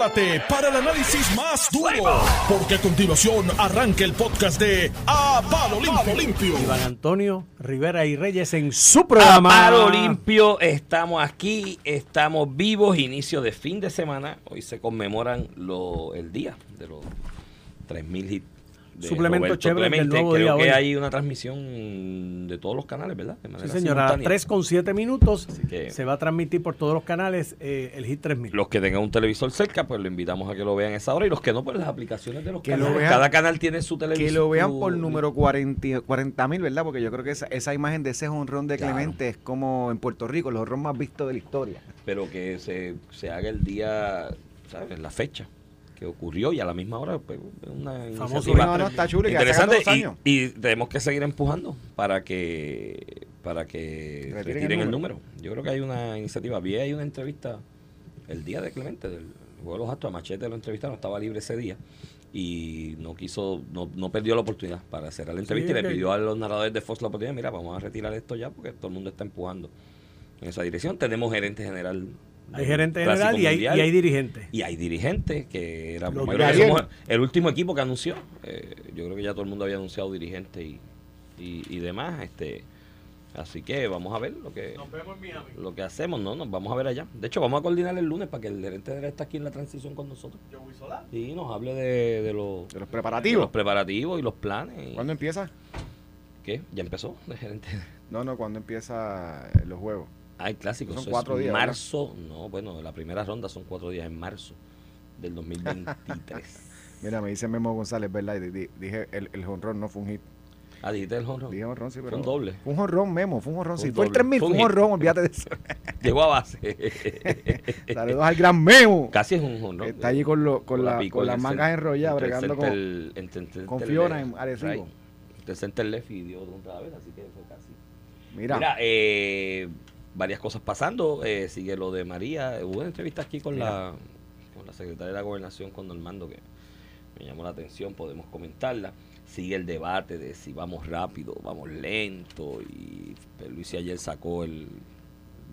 prepárate para el análisis más duro, porque a continuación arranca el podcast de A Palo Limpio. Iván Antonio Rivera y Reyes en su programa. A Palo Limpio, estamos aquí, estamos vivos, inicio de fin de semana. Hoy se conmemoran lo, el día de los 3.000 hits de Suplemento Roberto chévere del Clemente. nuevo Creo día que hoy. hay una transmisión de todos los canales, ¿verdad? De Sí, manera señora, a las simultánea. 3 con 7 minutos que- se va a transmitir por todos los canales eh, el Hit 3000. Los que tengan un televisor cerca, pues lo invitamos a que lo vean a esa hora. Y los que no, pues las aplicaciones de los Que lo canales. vean- Cada canal tiene su televisor. Que lo vean por número 40 mil, ¿verdad? Porque yo creo que esa, esa imagen de ese honrón de Claro. Clemente es como en Puerto Rico, el honrón más visto de la historia. Pero que se, se haga el día, ¿sabes? La fecha que ocurrió y a la misma hora, pues, una iniciativa No, no, está chulo que interesante. Y, tenemos que seguir empujando para que para que Retiren retiren, el el, número. Yo creo que hay una iniciativa. Vi ahí una entrevista el día de Clemente, del Juego de los Astros, a Machete lo entrevistaron, estaba libre ese día y no quiso, no, no perdió la oportunidad para hacer la entrevista y le pidió a los narradores de Fox la oportunidad, mira, vamos a retirar esto ya porque todo el mundo está empujando en esa dirección. Tenemos gerente general. Hay gerente general y hay, y hay dirigentes. Y hay dirigentes que era el último equipo que anunció. Eh, yo creo que ya todo el mundo había anunciado dirigentes y, y, y demás. Este, así que vamos a ver lo que lo que hacemos, ¿no? Nos vamos a ver allá. De hecho, vamos a coordinar el lunes para que el gerente general esté aquí en la transición con nosotros. Y nos hable de, de, los, De los de preparativos. los preparativos y los planes. y- ¿Cuándo empieza? ¿Qué? ¿Ya empezó de gerente? No, no, ¿cuándo empieza los juegos? Ah, el clásico. Son cuatro días, ¿verdad? Marzo, no, bueno, la primera ronda son cuatro días en marzo del 2023. Mira, me dice Memo González, ¿verdad? Y di- di- dije, el, el honrón no fue un hit. ah, dijiste el honrón. Dije honrón, sí, pero... Fue un doble. Fue un honrón, Memo, fue un honrón. Sí, fue el doble. 3000, Fue un honrón, olvídate de eso. Llegó a base. Saludos al gran Memo. Casi es un honrón. Está allí con, lo- con, la, pico con en las mangas enrolladas, entre bregando con... entre el con left, Fiona en Arecibo. right. Entre el center left y dio otra vez, así que fue casi. Mira, Mira, eh, varias cosas pasando. eh, sigue lo de María. Hubo una entrevista aquí con la, con la secretaria de la Gobernación, con Normando, que me llamó la atención. Podemos comentarla. Sigue el debate de si vamos rápido, vamos lento. Y Luis ayer sacó el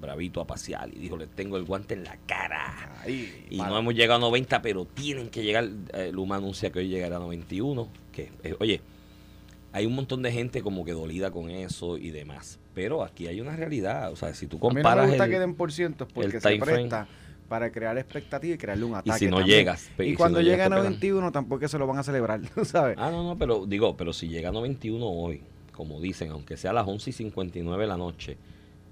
bravito a pasear y dijo: Le tengo el guante en la cara. Y mano. no hemos llegado a 90, pero tienen que llegar. eh, Luma anuncia que hoy llegará a 91. Que, eh, oye, hay un montón de gente como que dolida con eso y demás. Pero aquí hay una realidad. O sea, si tú A mí no me comparas. gusta el- que den por cientos porque se frame. presta para crear expectativa y crearle un ataque. si no también. llegas, y Y si cuando no llega a llegas, te pegan. 91 tampoco se lo van a celebrar, ¿tú ¿sabes? Ah, no, no, pero digo, pero si llega a 91 hoy, como dicen, aunque sea a las 11 y 59 de la noche,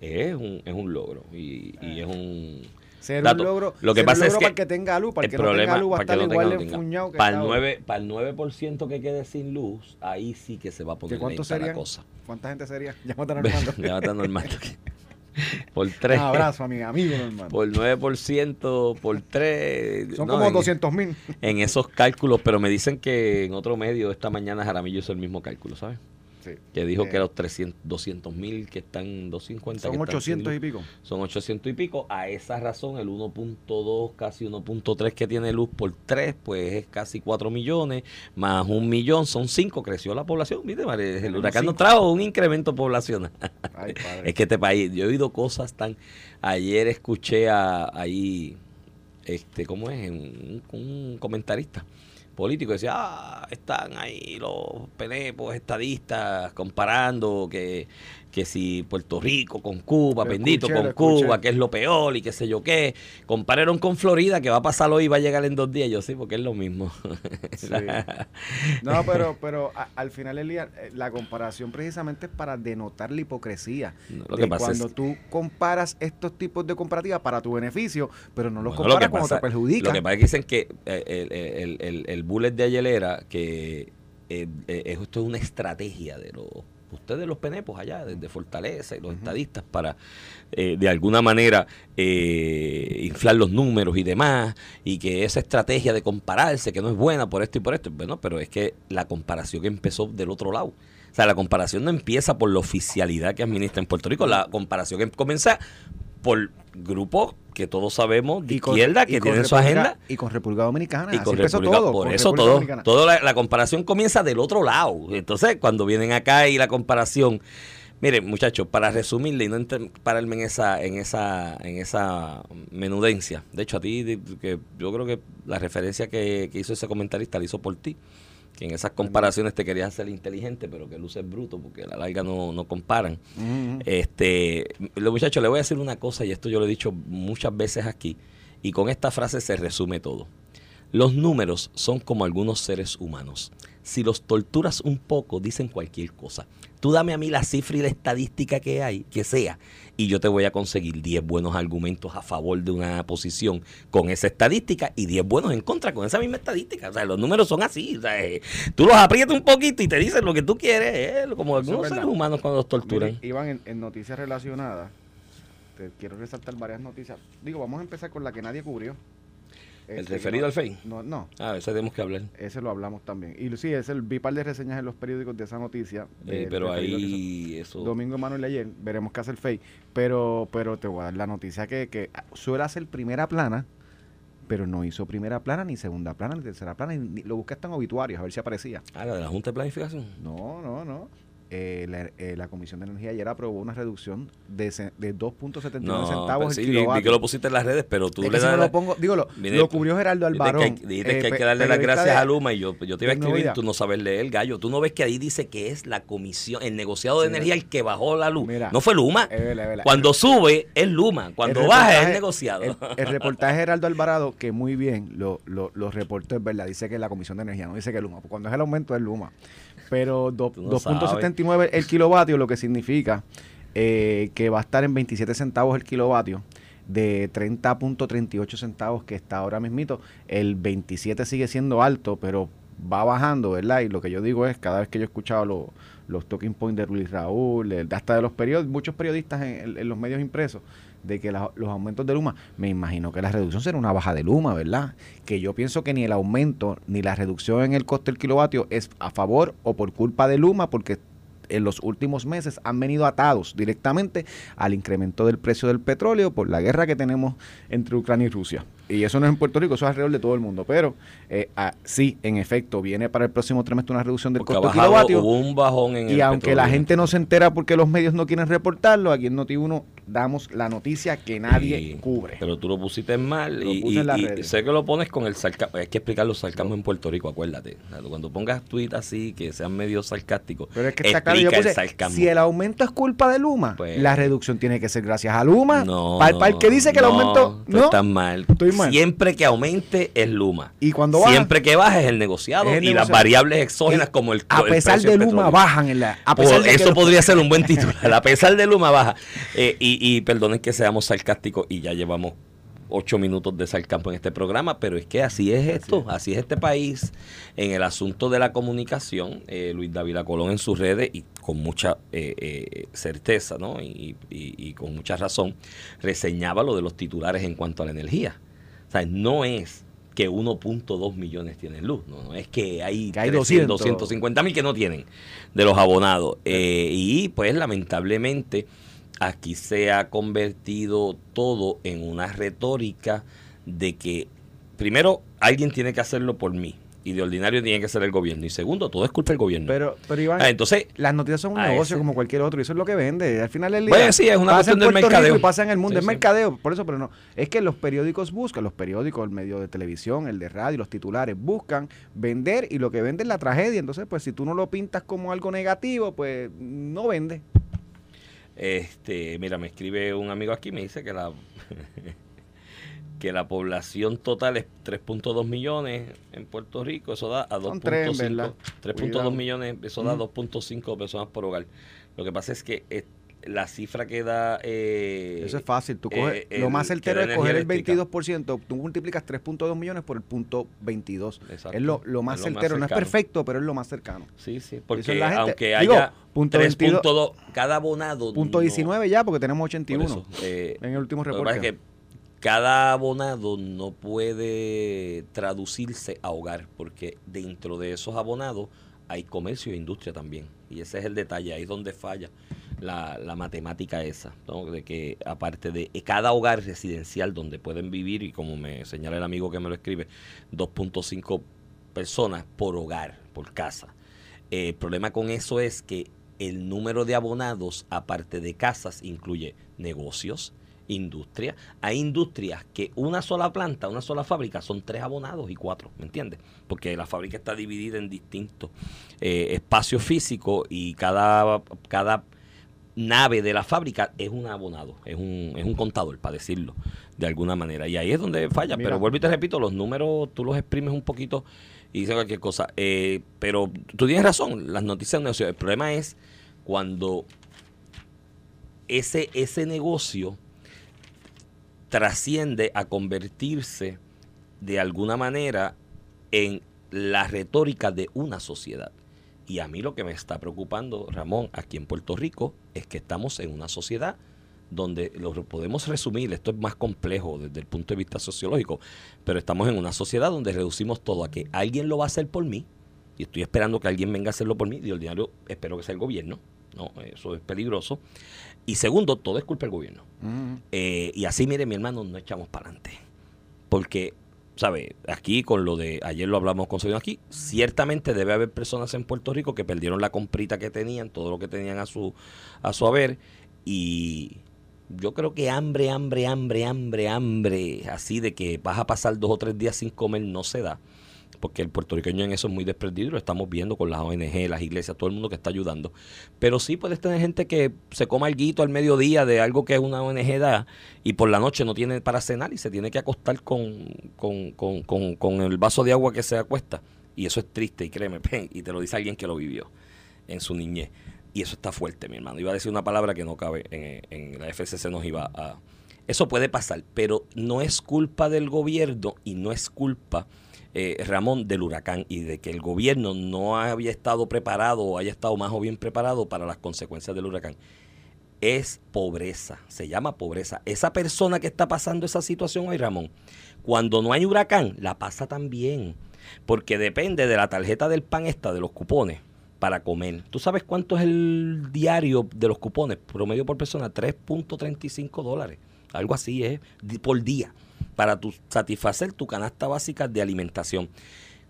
es un, es un logro. Y, y es un. Ser dato. un logro, Lo que ser un pasa es logro que para el que tenga luz, para el que no tenga luz va a estar no igual no enfuñado que para el está ahora. 9, para el 9% que quede sin luz, ahí sí que se va a ¿Que poner cuántos lenta la cosa. ¿Cuánta gente sería? Llámate a Normando. ya está normal. por Un 3. abrazo a mi amigo Normando. Por 9%, por 3. Son como 200 mil. En esos cálculos, pero me dicen que en otro medio esta mañana Jaramillo hizo el mismo cálculo, ¿sabes? Sí. Que dijo Eh, que los 300, 200 mil que están 250. Son que están sin 800 y pico. Son 800 y pico. A esa razón, el 1.2, casi 1.3 que tiene luz por 3, pues es casi 4 millones. Más un millón, son 5. Creció la población. ¿Viste, María? El huracán nos trajo un incremento poblacional. Ay. Es que este país, yo he oído cosas tan. Ayer escuché a ahí, este, ¿cómo es? Un, un comentarista político decía, ah, están ahí los penepos, estadistas, comparando que, que si Puerto Rico con Cuba, Lo bendito escuché, con escuché. Cuba, que es lo peor y qué sé yo qué. Compararon con Florida, que va a pasar hoy y va a llegar en dos días. Yo sí, porque es lo mismo. Sí. No, pero, pero a- al final, Elías, eh, la comparación precisamente es para denotar la hipocresía. No, lo de que pasa cuando es- tú comparas estos tipos de comparativas para tu beneficio, pero no los Bueno, lo comparas cuando pasa- te perjudica. Lo que pasa es que dicen que eh, el, el, el, el bullet de ayer era que eh, eh, esto es una estrategia de los ustedes los penepos allá desde Fortaleza y los estadistas para eh, de alguna manera eh, inflar los números y demás y que esa estrategia de compararse que no es buena por esto y por esto bueno pero es que la comparación empezó del otro lado. O sea la comparación no empieza por la oficialidad que administra en Puerto Rico la comparación em- comienza por grupos que todos sabemos de con- izquierda que tienen su agenda Y con República Dominicana. y con República- todo. por con eso República todo, Dominicana. todo la, la comparación comienza del otro lado. Entonces, cuando vienen acá y la comparación Mire, muchachos, para resumirle y no pararme en esa, en esa, en esa menudencia. De hecho, a ti, que yo creo que la referencia que, que hizo ese comentarista la hizo por ti. Que en esas comparaciones te querías hacer inteligente, pero que luces bruto, porque a la larga no, no comparan. Este, los muchachos, le voy a decir una cosa, y esto yo lo he dicho muchas veces aquí, y con esta frase se resume todo. Los números son como algunos seres humanos. Si los torturas un poco, dicen cualquier cosa. Tú dame a mí la cifra y la estadística que hay, que sea, y yo te voy a conseguir 10 buenos argumentos a favor de una posición con esa estadística y 10 buenos en contra con esa misma estadística. O sea, los números son así. o sea, tú los aprietas un poquito y te dicen lo que tú quieres, eh, como algunos seres humanos cuando los torturan. Mire, Iván, en, en noticias relacionadas, te quiero resaltar varias noticias. Digo, vamos a empezar con la que nadie cubrió. ¿El Este, referido al FEI? No, no, Ah, eso tenemos que hablar. ese lo hablamos también. Y sí, es el vi par de reseñas en los periódicos de esa noticia. Eh, pero ahí eso... Domingo Manuel ayer, veremos qué hace el FEI. Pero, pero te voy a dar la noticia que, que suele hacer primera plana, pero no hizo primera plana, ni segunda plana, ni tercera plana, ni, lo busqué hasta en obituarios, a ver si aparecía. Ah, la de la Junta de Planificación. No, no, no. Eh, la, eh, la Comisión de Energía ayer aprobó una reducción de, de 2.79 No, centavos pues el sí, vi, vi kilovatio. que lo pusiste en las redes, pero tú Es le que si das... lo pongo, digo, lo, Mire, lo cubrió Geraldo Dijiste Albarón. que, dijiste eh, que hay que darle las gracias de- a Luma y yo, yo te iba a escribir, tú no sabes leer, gallo. Tú no ves que ahí dice que es la comisión, el negociado de Sí, energía el que bajó la luz. Mira, no fue Luma. es verdad, es verdad. Cuando sube es Luma, cuando El baja es el negociado. El, el reportaje de Geraldo Alvarado, que muy bien lo, lo, lo reportó, es verdad, dice que es la Comisión de Energía, no dice que es Luma. Cuando es el aumento es Luma. Pero do- no 2.79 el kilovatio, lo que significa eh, que va a estar en 27 centavos el kilovatio de 30.38 centavos que está ahora mismito. El 27 sigue siendo alto, pero va bajando, ¿verdad? Y lo que yo digo es, cada vez que yo he escuchado lo- los talking points de Luis Raúl, de- hasta de los periodistas, muchos periodistas en, en- los medios impresos, de que los aumentos de Luma, me imagino que la reducción será una baja de Luma, ¿verdad? Que yo pienso que ni el aumento ni la reducción en el coste del kilovatio es a favor o por culpa de Luma, porque en los últimos meses han venido atados directamente al incremento del precio del petróleo por la guerra que tenemos entre Ucrania y Rusia. Y eso no es en Puerto Rico, eso es alrededor de todo el mundo. Pero eh, ah, sí, en efecto, viene para el próximo trimestre una reducción del Porque costo kilovatio. hubo un bajón en Y el aunque la gente no se entera porque los medios no quieren reportarlo, aquí en Noti1 damos la noticia que nadie cubre. Pero tú lo pusiste mal Lo y, puse y- en y sé que lo pones con el sarcasmo. Hay que explicar los sarcasmos en Puerto Rico, acuérdate. Cuando pongas tweets así que sean medio sarcásticos, Pero es que está claro, yo puse, el si el aumento es culpa de Luma, Pues- la reducción tiene que ser gracias a Luma. No, para, el que dice que el aumento no, estás mal. Estoy Siempre que aumente es Luma. y cuando baja, Siempre que baje es el negociado Es el y las variables exógenas como el a el pesar precio de Luma petróleo. bajan en la a pesar Por- de que eso los- podría ser un buen titular. A pesar de Luma baja. Eh, y, y perdonen que seamos sarcásticos y ya llevamos ocho minutos de sarcasmo en este programa, pero es que así es esto, así es este país. En el asunto de la comunicación, eh, Luis David Colón en sus redes y con mucha eh, eh, certeza ¿no? y, y- y con mucha razón reseñaba lo de los titulares en cuanto a la energía. Sea, no es que 1.2 millones tienen luz, no, no es que hay, Que hay 300, 200. 250 mil que no tienen de los abonados. Eh, y pues lamentablemente aquí se ha convertido todo en una retórica de que primero alguien tiene que hacerlo por mí y de ordinario tiene que ser el gobierno y segundo todo es culpa del gobierno. pero pero Iván, Ah, entonces las noticias son un a negocio ese- como cualquier otro y eso es lo que vende. Al final del día. Bueno, sí, es una pasa cuestión en del mercadeo. y pasa en el mundo, Sí, es sí. mercadeo, por eso, pero no. Es que los periódicos buscan, los periódicos, el medio de televisión, el de radio, los titulares, buscan vender y lo que vende es la tragedia. Entonces, pues si tú no lo pintas como algo negativo, pues no vende. Este, mira, me escribe un amigo aquí, me dice que la que la población total es 3.2 millones en Puerto Rico, eso da a Son tres, 2.5 ¿verdad? 3.2 Cuidado. millones, eso da Ujú. 2.5 personas por hogar. Lo que pasa es que eh, la cifra que da eh, Eso es fácil. Tú eh, coges, el- lo más certero es coger el energía eléctrica. 22%, tú multiplicas 3.2 millones por el punto 22. Exacto. Es lo, lo más Es lo más certero, no es perfecto, pero es lo más cercano. Sí, sí, porque es la gente. aunque Digo, haya punto 22 3.2 cada abonado Punto no- 19 ya, porque tenemos por 81 eso, eh, en el último reporte. Cada abonado no puede traducirse a hogar, porque dentro de esos abonados hay comercio e industria también. Y ese es el detalle, ahí es donde falla la, la matemática esa, ¿no? de que aparte de cada hogar residencial donde pueden vivir, y como me señala el amigo que me lo escribe, 2.5 personas por hogar, por casa. Eh, el problema con eso es que el número de abonados, aparte de casas, incluye negocios, industria. Hay industrias que una sola planta, una sola fábrica, son tres abonados y cuatro, ¿me entiendes? Porque la fábrica está dividida en distintos eh, espacios físicos y cada, cada nave de la fábrica es un abonado, es un, es un contador, para decirlo de alguna manera. Y ahí es donde falla. Pero vuelvo y te repito, los números tú los exprimes un poquito y dices cualquier cosa. Eh, pero tú tienes razón, las noticias de negocio. El problema es cuando ese, ese negocio trasciende a convertirse de alguna manera en la retórica de una sociedad. Y a mí lo que me está preocupando, Ramón, aquí en Puerto Rico, es que estamos en una sociedad donde lo podemos resumir, esto es más complejo desde el punto de vista sociológico, pero estamos en una sociedad donde reducimos todo a que alguien lo va a hacer por mí, y estoy esperando que alguien venga a hacerlo por mí, y ordinario espero que sea el gobierno, no, eso es peligroso. Y segundo, todo es culpa del gobierno. Eh, y así, mire, mi hermano, no echamos para adelante. Porque, ¿sabe? Aquí con lo de, ayer lo hablamos con Sergio aquí, ciertamente debe haber personas en Puerto Rico que perdieron la comprita que tenían, todo lo que tenían a su, a su haber, y yo creo que hambre, hambre, hambre, hambre, hambre, así de que vas a pasar dos o tres días sin comer, no se da. Porque el puertorriqueño en eso es muy desprendido, lo estamos viendo con las ONG, las iglesias, todo el mundo que está ayudando. Pero sí puedes tener gente que se coma algo al mediodía de algo que una ONG da y por la noche no tiene para cenar y se tiene que acostar con, con, con, con, con el vaso de agua que se acuesta. Y eso es triste, y créeme, y te lo dice alguien que lo vivió en su niñez. Y eso está fuerte, mi hermano. Iba a decir una palabra que no cabe en, la FCC, nos iba a... Eso puede pasar, pero no es culpa del gobierno y no es culpa, eh, Ramón, del huracán y de que el gobierno no había estado preparado o haya estado más o bien preparado para las consecuencias del huracán. Es pobreza, se llama pobreza. Esa persona que está pasando esa situación hoy, Ramón, cuando no hay huracán, la pasa también, porque depende de la tarjeta del pan esta, de los cupones para comer. ¿Tú sabes cuánto es el diario de los cupones? Promedio por persona, 3.35 dólares. Algo así es por día para tu, satisfacer tu canasta básica de alimentación.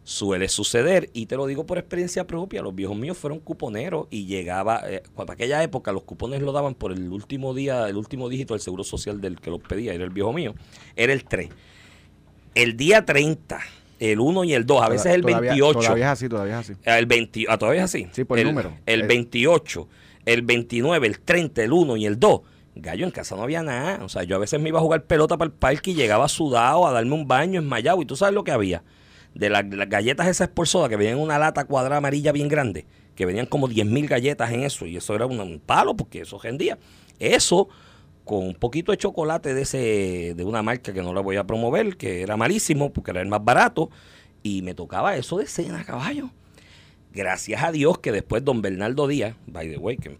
Suele suceder, y te lo digo por experiencia propia, los viejos míos fueron cuponeros y llegaba, eh, para aquella época los cupones lo daban por el último día, el último dígito del seguro social del que los pedía, era el viejo mío, era el 3. El día 30 el 1 y el 2, a veces el 28. Todavía es así, todavía es así. El 20, ah, todavía es así. Sí, por el, número. El 28, el 29, el 30, el 1 y el 2. Gallo, en casa no había nada. O sea, yo a veces me iba a jugar pelota para el parque y llegaba sudado a darme un baño enmayado. ¿Y tú sabes lo que había? De las galletas esas por soda que venían en una lata cuadrada amarilla bien grande, que venían como 10 mil galletas en eso. Y eso era un palo porque eso rendía. Eso con un poquito de chocolate de ese de una marca que no la voy a promover, que era malísimo porque era el más barato y me tocaba eso de cena, caballo. Gracias a Dios que después don Bernardo Díaz, by the way, que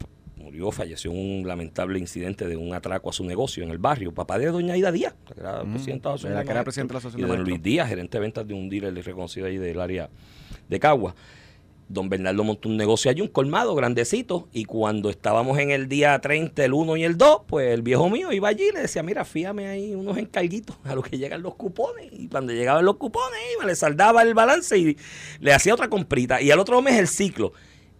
murió, falleció en un lamentable incidente de un atraco a su negocio en el barrio, papá de doña Ida Díaz, que era, presidenta, de la, asociación y de Luis Díaz, gerente de ventas de un dealer reconocido ahí del área de Cagua. Don Bernardo montó un negocio allí, un colmado grandecito, y cuando estábamos en el día 30, el 1 y el 2, pues el viejo mío iba allí y le decía, mira, fíjame ahí unos encarguitos a los que llegan los cupones, y cuando llegaban los cupones iba, le saldaba el balance y le hacía otra comprita, y al otro mes el ciclo.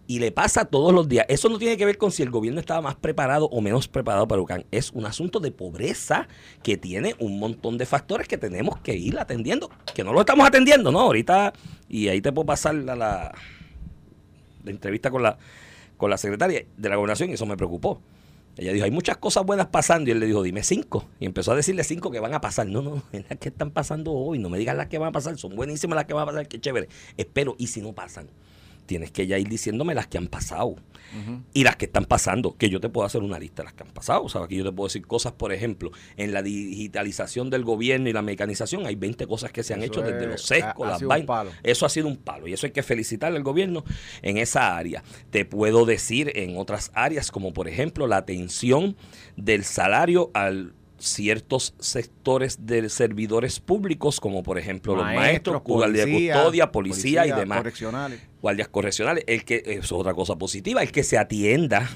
Y le pasa todos los días. Eso no tiene que ver con si el gobierno estaba más preparado o menos preparado para Ucán. Es un asunto de pobreza que tiene un montón de factores que tenemos que ir atendiendo. Que no lo estamos atendiendo, ¿no? Ahorita, y ahí te puedo pasar la, de entrevista con la, con la secretaria de la gobernación y eso me preocupó. Ella dijo, hay muchas cosas buenas pasando. Y él le dijo, dime cinco. Y empezó a decirle cinco que van a pasar. No, no, es las que están pasando hoy. No me digas las que van a pasar. Son buenísimas las que van a pasar. Qué chévere. Espero. ¿Y si no pasan? Tienes que ya ir diciéndome las que han pasado y las que están pasando, que yo te puedo hacer una lista de las que han pasado. O sea, aquí yo te puedo decir cosas, por ejemplo, en la digitalización del gobierno y la mecanización, hay 20 cosas que se han hecho desde los sescos, las vainas. Eso ha sido un palo y eso hay que felicitar al gobierno en esa área. Te puedo decir en otras áreas, como por ejemplo la atención del salario al ciertos sectores de servidores públicos, como por ejemplo los maestros, guardias de custodia, policía, y demás. Correccionales. Guardias correccionales. El que, eso es otra cosa positiva, el que se atienda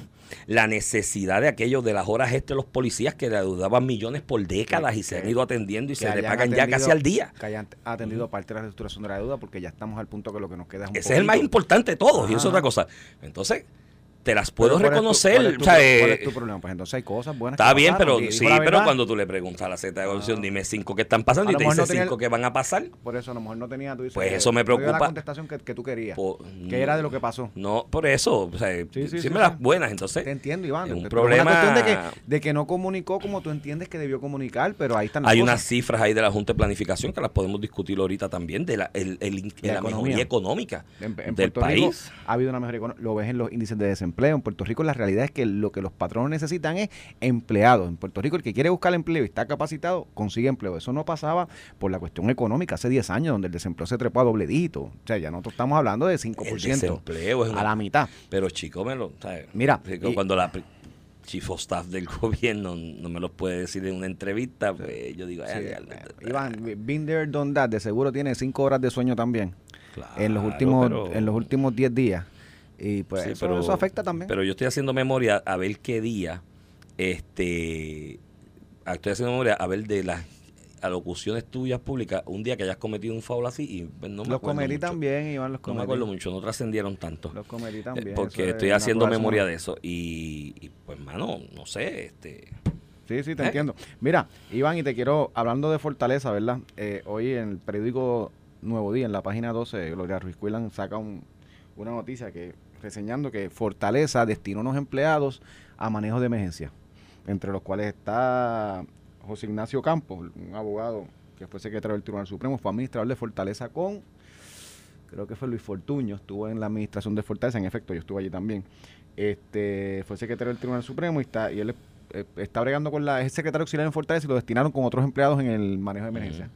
la necesidad de aquellos de las horas extras de los policías que le ayudaban millones por décadas y se han ido atendiendo y se le pagan ya casi al día. Que hayan atendido parte de la reestructuración de la deuda porque ya estamos al punto que lo que nos queda es un Ese es el más importante de todos y eso es otra cosa. Entonces, te las puedo Pero ¿cuál es tu- reconocer. ¿cuál es tu, o sea, cuál eh, es tu problema? Pues entonces hay cosas buenas Está que bien, pasaron, pero sí, pero cuando tú le preguntas a la Z de evolución, Ah. dime cinco que están pasando y te dice no cinco el- que van a pasar. Por eso a lo mejor no tenía, tú dices, Pues eso me no dio la preocupa. contestación que, que tú querías. Po- que era de lo que pasó. No, por eso, o sea, Sí, sí, siempre sí, las sí. buenas, entonces. Te entiendo, Iván. es un problema- cuestión de que, de que no comunicó como tú entiendes que debió comunicar, pero ahí están las Hay cosas. unas cifras ahí de la Junta de Planificación que las podemos discutir ahorita también, de la, el, el- de La la, mejoría económica del país. ha habido una mejora económica. Lo ves en los índices de desempleo. En Puerto Rico la realidad es que lo que los patronos necesitan es empleados. En Puerto Rico el que quiere buscar empleo y está capacitado consigue empleo. Eso no pasaba por la cuestión económica hace 10 años donde el desempleo se trepó a doble dígito. O sea, ya nosotros estamos hablando de 5% El desempleo es a la mitad. Pero chico, me lo, ¿sabes? Mira, Chico, y- cuando la chief of staff del gobierno no me los puede decir en una entrevista, pues yo digo, Sí, "Ay, eh, Iván, been there, done that. De seguro tiene 5 horas de sueño también en los claro, últimos pero- en los últimos 10 días. Y pues Sí, eso, pero- eso afecta también. Pero yo estoy haciendo memoria a ver qué día, este, estoy haciendo memoria a ver de las alocuciones tuyas públicas, un día que hayas cometido un foul así y pues, no me los acuerdo cometí mucho. también, Iván, los No cometí. me acuerdo mucho, no trascendieron tanto. Los cometí Eh, también. porque estoy es haciendo memoria de eso. Y, y, pues, mano, no sé, este. Sí, sí, te ¿Eh? entiendo. Mira, Iván, y te quiero, hablando de Fortaleza, ¿verdad? Eh, hoy en el periódico Nuevo Día, en la página 12, Gloria Ruiz Cuilan saca un- una noticia que reseñando que Fortaleza destinó unos empleados a manejo de emergencia, entre los cuales está José Ignacio Campos, un abogado que fue secretario del Tribunal Supremo, fue administrador de Fortaleza con, creo que fue Luis Fortuño, estuvo en la administración de Fortaleza, en efecto, yo estuve allí también. Este, fue secretario del Tribunal Supremo y está, y él eh, está bregando con la, es secretario auxiliar en Fortaleza y lo destinaron con otros empleados en el manejo de emergencia.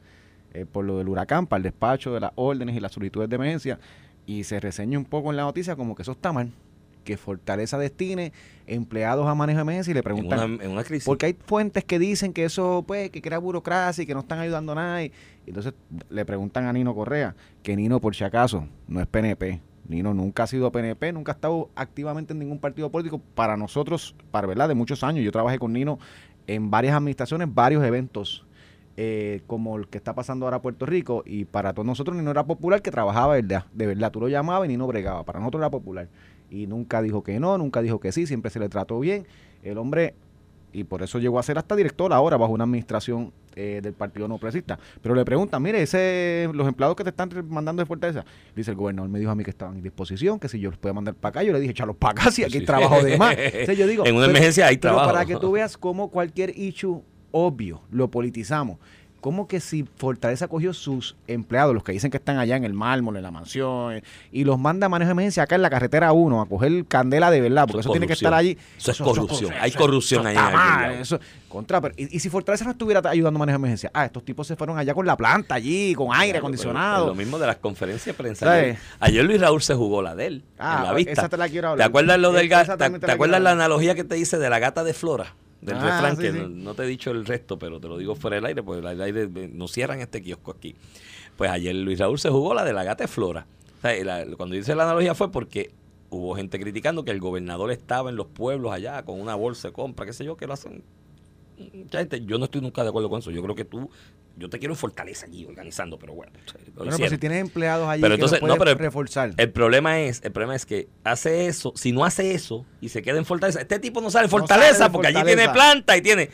Eh, por lo del huracán, para el despacho de las órdenes y las solicitudes de emergencia. Y se reseña un poco en la noticia como que eso está mal. Que Fortaleza destine empleados a manejo de emergencia y le En preguntan. una, en una crisis. Porque hay fuentes que dicen que eso, pues, que crea burocracia y que no están ayudando a nadie. Y entonces le preguntan a Nino Correa, que Nino, por si acaso, no es PNP. Nino nunca ha sido PNP, nunca ha estado activamente en ningún partido político. Para nosotros, para verdad, de muchos años, yo trabajé con Nino en varias administraciones, varios eventos, eh, como el que está pasando ahora Puerto Rico. Y para todos nosotros, Nino era popular, que trabajaba de verdad. De verdad, tú lo llamabas y Nino bregaba. Para nosotros era popular. Y nunca dijo que no, nunca dijo que sí, siempre se le trató bien. El hombre y por eso llegó a ser hasta director ahora bajo una administración eh, del Partido No Progresista. Pero le preguntan, mire, ese, los empleados que te están mandando de Fortaleza, dice el gobernador, me dijo a mí que estaban en disposición, que si yo los podía mandar para acá, yo le dije, echalos para acá, si aquí hay Sí. trabajo de más. Entonces yo digo, En una pero- emergencia hay pero trabajo. para que tú veas cómo cualquier issue obvio lo politizamos. Como que si Fortaleza cogió sus empleados, los que dicen que están allá en el mármol, en la mansión, y los manda a manejo de emergencia acá en la carretera 1 a coger candela de verdad, porque Eso eso, es tiene que estar allí. Eso es corrupción. Hay corrupción en aquel mal, eso- contra, pero, y, y si Fortaleza no estuviera ayudando a manejo de emergencia, ah, estos tipos se fueron allá con la planta allí, con aire Claro, acondicionado. pero Lo mismo de las conferencias de prensa. Ayer, ayer Luis Raúl se jugó la de él. Ah, en la vista. esa te la quiero ¿Te hablar. acuerdas lo del ¿Te, te te acuerdas la analogía que te dice de la gata de Flora? Del Ah, refrán, sí, que sí. No, no te he dicho el resto, pero te lo digo fuera del aire, porque el aire eh, nos cierran este kiosco aquí. Pues ayer Luis Raúl se jugó la de la gata de Flora. O sea, y la- cuando dice la analogía fue porque hubo gente criticando que el gobernador estaba en los pueblos allá con una bolsa de compra, qué sé yo, que lo hacen. Mucha gente, yo no estoy nunca de acuerdo con eso. Yo creo que tú, yo te quiero en Fortaleza allí organizando, pero bueno. lo Bueno, pero si tienes empleados allí Pero que entonces, no, pero- reforzar. El problema es, el problema es que hace eso, si no hace eso y se queda en Fortaleza, este tipo no sale en No Fortaleza sale porque allí tiene planta y tiene.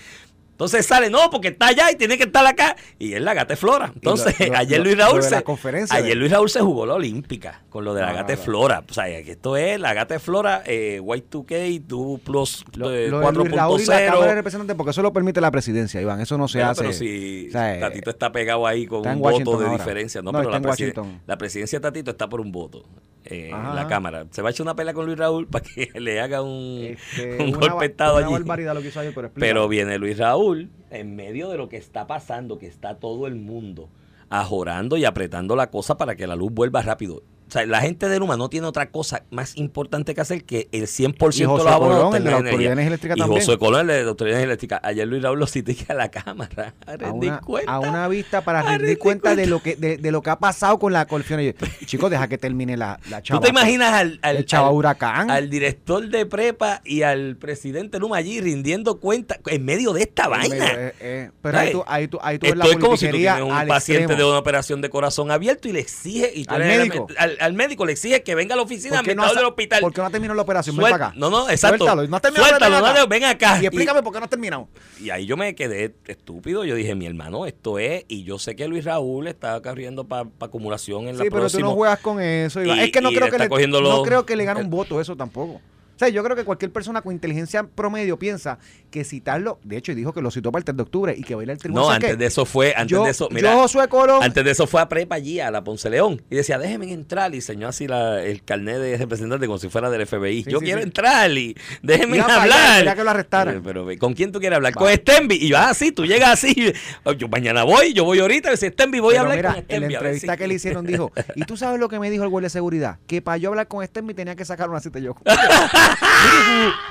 Entonces sale, no, porque está allá y tiene que estar acá. Y es la gata Flora. Entonces, lo- ayer Luis Raúl la se. ayer Luis Raúl se jugó la olímpica con lo de la No, gata. Flora. O sea, que esto es la gata Flora, eh, Y2K, 2 Plus eh, lo de Luis Raúl y la Cámara de 4.0. Representantes, porque eso lo permite la presidencia, Iván. Eso no se Pero, hace. pero si o sea, eh, Tatito está pegado ahí con un voto de ahora. diferencia. No, No, pero la, Washington. la presidencia de Tatito está por un voto eh, en la Cámara. Se va a echar una pelea con Luis Raúl para que le haga un, este, un golpe estado allí. barbaridad lo que hizo ayer, pero explica. Pero viene Luis Raúl en medio de lo que está pasando, que está todo el mundo ajorando y apretando la cosa para que la luz vuelva rápido. O sea, la gente de Luma no tiene otra cosa más importante que hacer que el 100% Y de los abonados de la Autoridad Eléctrica Y. José Colón, de la Autoridad Eléctrica. Ayer Luis Raúl lo critica a la Cámara. A una, cuenta. a una vista para rendir rendir cuenta, de lo que de, de lo que ha pasado con la yo, Chicos, deja que termine la, la ¿Tú chava. te imaginas al, al, chava huracán? al director de prepa y al presidente Luma allí rindiendo cuenta en medio de esta En vaina? medio, eh, eh, pero ahí tú, ahí tú, ahí tú ves Esto la es como si tú tienes un paciente extremo. de una operación de corazón abierto y le exige y tú Al eres el- médico. al, al médico, le exige que venga a la oficina ¿Por qué no del hospital. ¿Por qué no ha terminado la operación? Ven Suel- para acá. No, no, exacto. Suéltalo. No has terminado, Suéltalo, ven acá. no, ven acá. Y explícame por qué no has terminado. Y ahí yo me quedé estúpido. Yo dije, mi hermano, esto es. Y yo sé que Luis Raúl está corriendo para acumulación en la Sí, pero tú próxima. no juegas con eso. Iván. Y- es que no y creo que le, no creo que le gane un voto eso tampoco. Sea, yo creo que cualquier persona con inteligencia promedio piensa que citarlo, de hecho, y dijo que lo citó para el 3 de octubre y que va a ir al tribunal. No, ¿Sabes antes de eso fue, antes yo, de eso, yo, mira, Josué Colón, antes de eso fue a prepa allí, a la Ponce León, y decía, déjenme entrar, y señaló así la- el carnet de representante como si fuera del FBI. Sí, yo sí, quiero sí. entrar y déjenme allá, hablar. quería que lo arrestaran. Pero, ¿con quién tú quieres hablar? Va. Con Stenby. Y vas así, tú llegas así. oh, Yo mañana voy, yo voy ahorita, si Stenby voy a hablar mira, con en Stenby. la a ver entrevista si- que le hicieron dijo, ¿y tú sabes lo que me dijo el guardia de seguridad? Que para yo hablar con Stenby tenía que sacar una cita yo.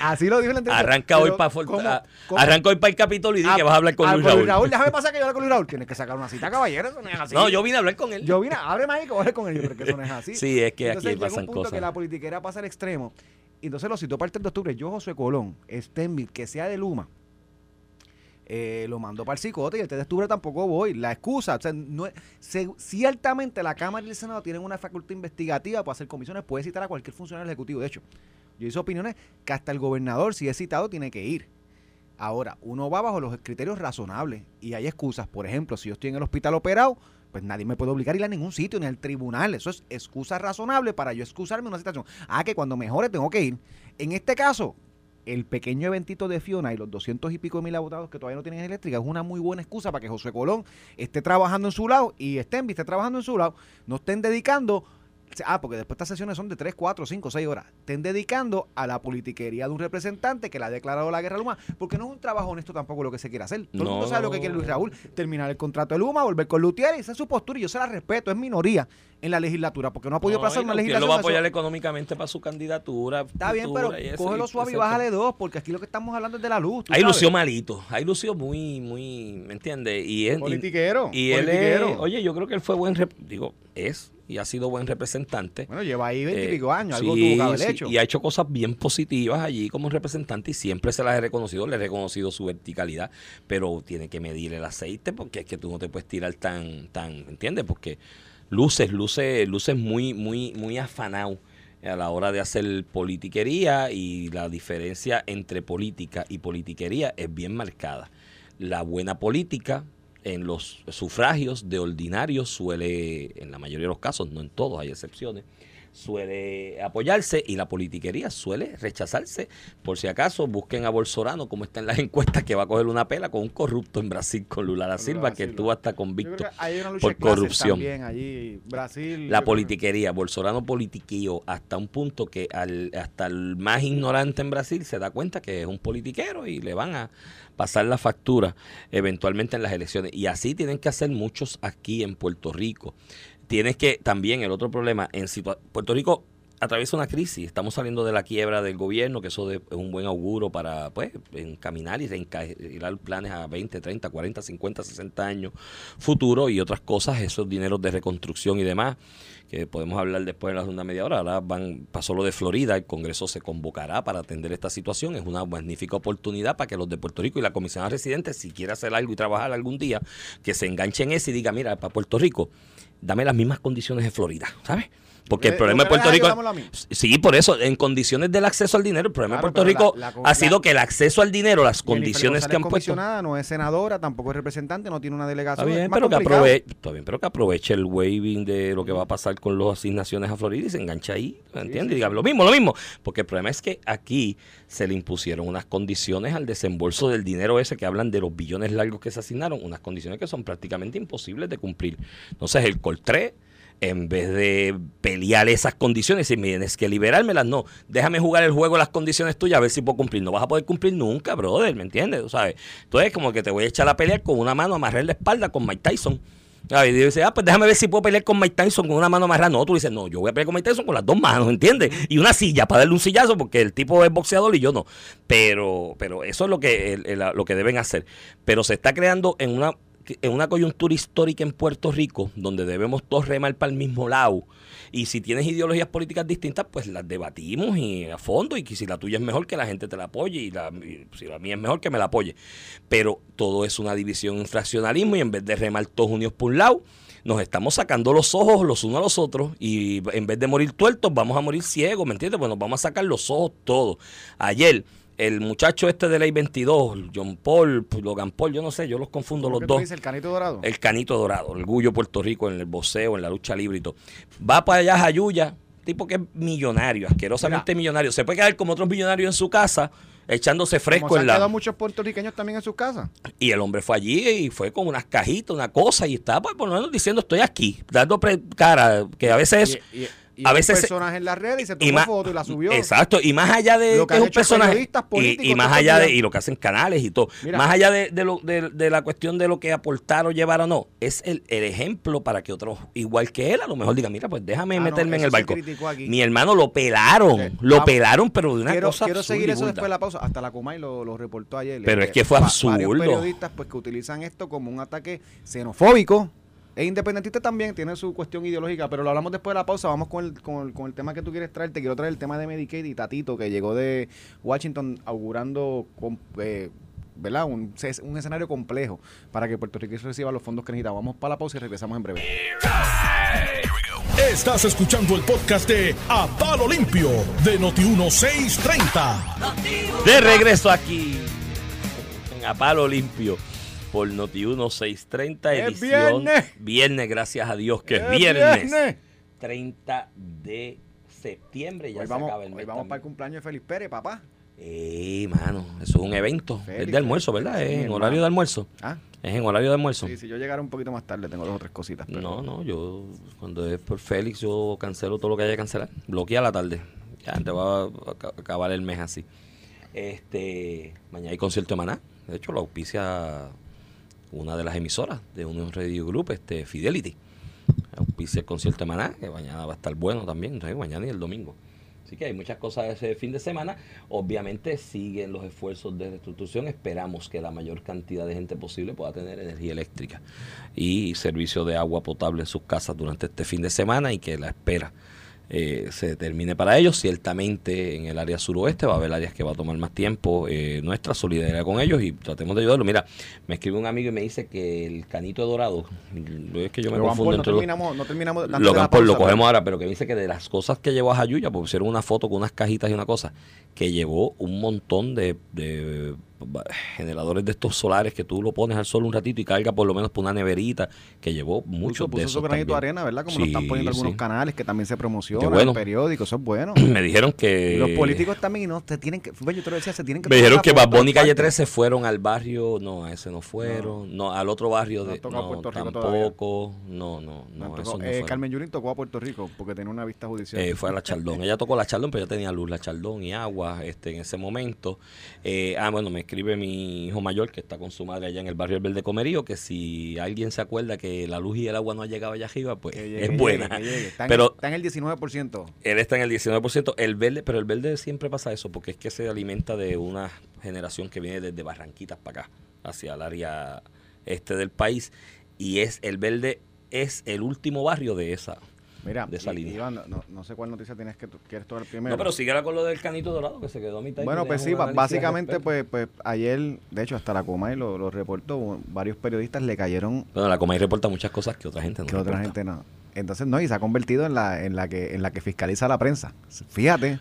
Así lo dijo en la entrevista. Arranca hoy para ¿cómo- cómo? Arranca hoy para el Capitolio y di Ah, que vas a hablar con ah, Luis Raúl. Déjame pasar que yo hable con Luis Raúl. Tienes que sacar una cita, caballero. Eso no es así. No, yo vine a hablar con él. Yo vine, ábreme ahí que voy a hablar con él. Yo creo que eso no es así. Sí, es que entonces aquí llega pasan un punto cosas. que la politiquera pasa al extremo. Y entonces lo citó para el 3 de octubre. Yo, Josué Colón, Stenville, que sea de Luma, eh, lo mandó para el psicote y el 3 de octubre tampoco voy. La excusa, o sea, no es- ciertamente la Cámara y el Senado tienen una facultad investigativa para hacer comisiones, puede citar a cualquier funcionario Ejecutivo. De hecho, yo hice opiniones que hasta el gobernador, si es citado, tiene que ir. Ahora, uno va bajo los criterios razonables y hay excusas. Por ejemplo, si yo estoy en el hospital operado, pues nadie me puede obligar a ir a ningún sitio, ni al tribunal. Eso es excusa razonable para yo excusarme una situación. Ah, que cuando mejore tengo que ir. En este caso, el pequeño eventito de Fiona y los 200 y pico mil abogados que todavía no tienen eléctrica es una muy buena excusa para que José Colón esté trabajando en su lado y Stenby esté trabajando en su lado. No estén dedicando Ah, porque después estas sesiones son de 3, 4, 5, 6 horas. Estén dedicando a la politiquería de un representante que le ha declarado la guerra a Luma, porque no es un trabajo honesto tampoco lo que se quiere hacer. Todo el mundo No. sabe lo que quiere Luis Raúl, terminar el contrato de Luma, volver con Lutier, y esa es su postura, y yo se la respeto, es minoría en la legislatura, porque no ha podido No, pasar y una legislación. lo va a apoyar económicamente para su candidatura. Está bien, pero cógelo suave y bájale dos, porque aquí lo que estamos hablando es de la luz. sabes. lució malito, ahí lució muy, muy, ¿me entiendes? Y es, y- Politiquero, Y, él es, politiquero. oye, yo creo que él fue buen, digo, es y ha sido buen representante. Bueno, lleva ahí 20 y Eh, pico años, algo sí, tuvo que haber sí, hecho. Y ha hecho cosas bien positivas allí como representante y siempre se las he reconocido, le he reconocido su verticalidad, pero tiene que medir el aceite porque es que tú no te puedes tirar tan, tan, ¿entiendes? Porque luces, luces, luces muy, muy, muy afanado a la hora de hacer politiquería y la diferencia entre política y politiquería es bien marcada. La buena política en los sufragios de ordinario suele, en la mayoría de los casos, no en todos, hay excepciones, suele apoyarse y la politiquería suele rechazarse. Por si acaso, busquen a Bolsonaro, como está en las encuestas, que va a coger una pela con un corrupto en Brasil, con Lula da Silva, que estuvo hasta convicto por corrupción. También allí, Brasil. La yo creo- politiquería, Bolsonaro politiqueó hasta un punto que al, hasta el más ignorante en Brasil se da cuenta que es un politiquero y le van a pasar la factura eventualmente en las elecciones. Y así tienen que hacer muchos aquí en Puerto Rico. Tienes que también el otro problema en Puerto Rico atraviesa una crisis. Estamos saliendo de la quiebra del gobierno, que eso de- es un buen auguro para pues encaminar y reencarrilar planes a 20, 30, 40, 50, 60 años futuro y otras cosas, esos dineros de reconstrucción y demás, que podemos hablar después en la segunda media hora. Ahora van, pasó lo de Florida, el Congreso se convocará para atender esta situación. Es una magnífica oportunidad para que los de Puerto Rico y la Comisión de Residentes, si quiere hacer algo y trabajar algún día, que se enganchen en eso y diga, mira, para Puerto Rico, dame las mismas condiciones de Florida, ¿sabes? Porque el Eh, problema de Puerto Rico... Sí, por eso, en condiciones del acceso al dinero, el problema Claro, de Puerto Rico la- la- ha sido que el acceso al dinero, las condiciones que han es puesto... no es senadora, tampoco es representante, no tiene una Está delegación. es bien, pero que, aproveche, está bien, pero que aproveche el waving de lo que va a pasar con las asignaciones a Florida y se engancha ahí, ¿me entiendes? Y diga lo mismo, lo mismo. Porque el problema es que aquí se le impusieron unas condiciones al desembolso del dinero ese que hablan de los billones largos que se asignaron, unas condiciones que son prácticamente imposibles de cumplir. Entonces, el Coltré, en vez de pelear esas condiciones y me tienes que liberármelas, no, déjame jugar el juego las condiciones tuyas a ver si puedo cumplir. No vas a poder cumplir nunca, brother, ¿me entiendes? ¿Sabes? Entonces, como que te voy a echar a pelear con una mano, amarrar la espalda con Mike Tyson. ¿Sabes? Y dice, ah, pues déjame ver si puedo pelear con Mike Tyson con una mano amarrada. No, tú dices, no, yo voy a pelear con Mike Tyson con las dos manos, ¿entiendes? Y una silla para darle un sillazo porque el tipo es boxeador y yo no. Pero, pero eso es lo que, lo que deben hacer. Pero se está creando en una en una coyuntura histórica en Puerto Rico, donde debemos todos remar para el mismo lado, y si tienes ideologías políticas distintas, pues las debatimos y a fondo, y que si la tuya es mejor, que la gente te la apoye, y, la, si la mía es mejor, que me la apoye. Pero todo es una división en fraccionalismo, y en vez de remar todos unidos por un lado, nos estamos sacando los ojos los unos a los otros y en vez de morir tuertos vamos a morir ciegos, ¿me entiendes? Pues nos vamos a sacar los ojos todos. Ayer el muchacho este de ley 22, John Paul, Logan Paul, yo no sé, yo los confundo los dos. ¿El canito dorado? El canito dorado, el orgullo Puerto Rico en el boxeo, en la lucha libre y todo. Va para allá Jayuya, tipo que es millonario, asquerosamente millonario. Se puede quedar como otros millonarios en su casa echándose fresco Como se en la... quedado muchos puertorriqueños también en sus casas. Y el hombre fue allí y fue con unas cajitas, una cosa, y estaba pues, por lo menos diciendo estoy aquí, dando pre- cara, que a veces es... Y, y- y a un veces se- personaje en las redes y se y tomó más- foto y la subió. Exacto, y más allá de Lo que que es un personaje y, y más allá de y lo que hacen canales y todo, Mira. más allá de, de lo, de, de la cuestión de lo que aportar o llevar o no, es el, el ejemplo para que otros igual que él a lo mejor digan, mira, pues déjame Ah, no, meterme en el barco. Mi hermano lo pelaron, Sí. lo Vamos. pelaron, pero de una quiero, cosa quiero absurda seguir y eso después de la pausa. Hasta la Comay lo, lo reportó ayer. Pero Eh, es que fue absurdo. Varios periodistas pues que utilizan esto como un ataque xenofóbico. E independentista también tiene su cuestión ideológica, pero lo hablamos después de la pausa. Vamos con el, con, el- con el tema que tú quieres traer. Te quiero traer el tema de Medicaid y Tatito, que llegó de Washington augurando, con, eh, ¿verdad? Un, un escenario complejo para que Puerto Rico reciba los fondos que necesita. Vamos para la pausa y regresamos en breve. Estás escuchando el podcast de A Palo Limpio de Noti1630. De regreso aquí en A Palo Limpio por Noti 1630 ¡Es edición. viernes! Viernes, gracias a Dios que es ¡Es viernes. viernes! 30 de septiembre, ya Hoy se vamos, acaba el hoy mes. vamos para el cumpleaños de Félix Pérez, papá. Eh, mano, eso es un evento. Félix, es de almuerzo, ¿verdad? sí, es en hermano. horario de almuerzo. Ah, Es en horario de almuerzo. sí, si yo llegara un poquito más tarde, tengo dos o tres cositas. pero- No, no, yo cuando es por Félix yo cancelo todo lo que haya que cancelar. Bloquea la tarde. Ya te va a ac- acabar el mes así. Este, mañana hay concierto de Maná. De hecho, lo auspicia una de las emisoras de Unión Radio Group, este Fidelity. Auspicia el concierto de Maná, que mañana va a estar bueno también, entonces mañana y el domingo. Así que hay muchas cosas ese fin de semana. Obviamente siguen los esfuerzos de reestructuración. Esperamos que la mayor cantidad de gente posible pueda tener energía eléctrica y servicio de agua potable en sus casas durante este fin de semana y que la espera eh, se termine para ellos. Ciertamente en el área suroeste va a haber áreas que va a tomar más tiempo. eh, nuestra solidaridad con ellos y tratemos de ayudarlos. Mira, me escribe un amigo y me dice que el canito dorado, es que yo me Logan confundo Paul, no entre los- terminamos, no terminamos antes de la Paul lo pausa, cogemos ahora, pero que dice que de las cosas que llevó a Jayuya, pues pusieron una foto con unas cajitas y una cosa, que llevó un montón de, de generadores de estos solares que tú lo pones al sol un ratito y carga por lo menos por una neverita, que llevó muchos puso de su esos granito de arena, ¿verdad? Como lo están poniendo algunos sí. canales que también se promocionan, bueno. en periódicos, eso es bueno. Me dijeron que... Los políticos también, no, te tienen que, bueno, yo te lo decía, se tienen que Me dijeron que Bunny y Calle partes. 13 fueron al barrio, no, a ese no fueron, no, al otro barrio No de no, Puerto Rico tampoco, no, no, No, tocó- eso no eh. Carmen Yurín tocó a Puerto Rico porque tenía una vista judicial. Eh, fue a la Chaldón. Ella tocó la Chaldón, pero ya tenía luz la Chaldón y agua este, en ese momento. Eh, ah, bueno, me escribe mi hijo mayor que está con su madre allá en el barrio El Verde Comerío, que si alguien se acuerda que la luz y el agua no ha llegado allá arriba, pues llegue, es que buena. llegue, que llegue. Está, en, Pero está en el 19%. él está en el 19%. El verde, pero el verde siempre pasa eso, porque es que se alimenta de una generación que viene desde Barranquitas para acá, hacia el área este del país. Y es el verde es el último barrio de esa. Mira, de esa línea. Iván, no, sé cuál noticia tienes que quieres tocar primero. No, pero síguela con lo del canito dorado que se quedó a mitad. Bueno, pues sí, básicamente, pues, pues ayer, de hecho, hasta la Comay lo, lo reportó, varios periodistas le cayeron Bueno, la Comay reporta muchas cosas que otra gente no que otra gente no. Entonces, no, y se ha convertido en la, en la que, en la que fiscaliza la prensa. Fíjate,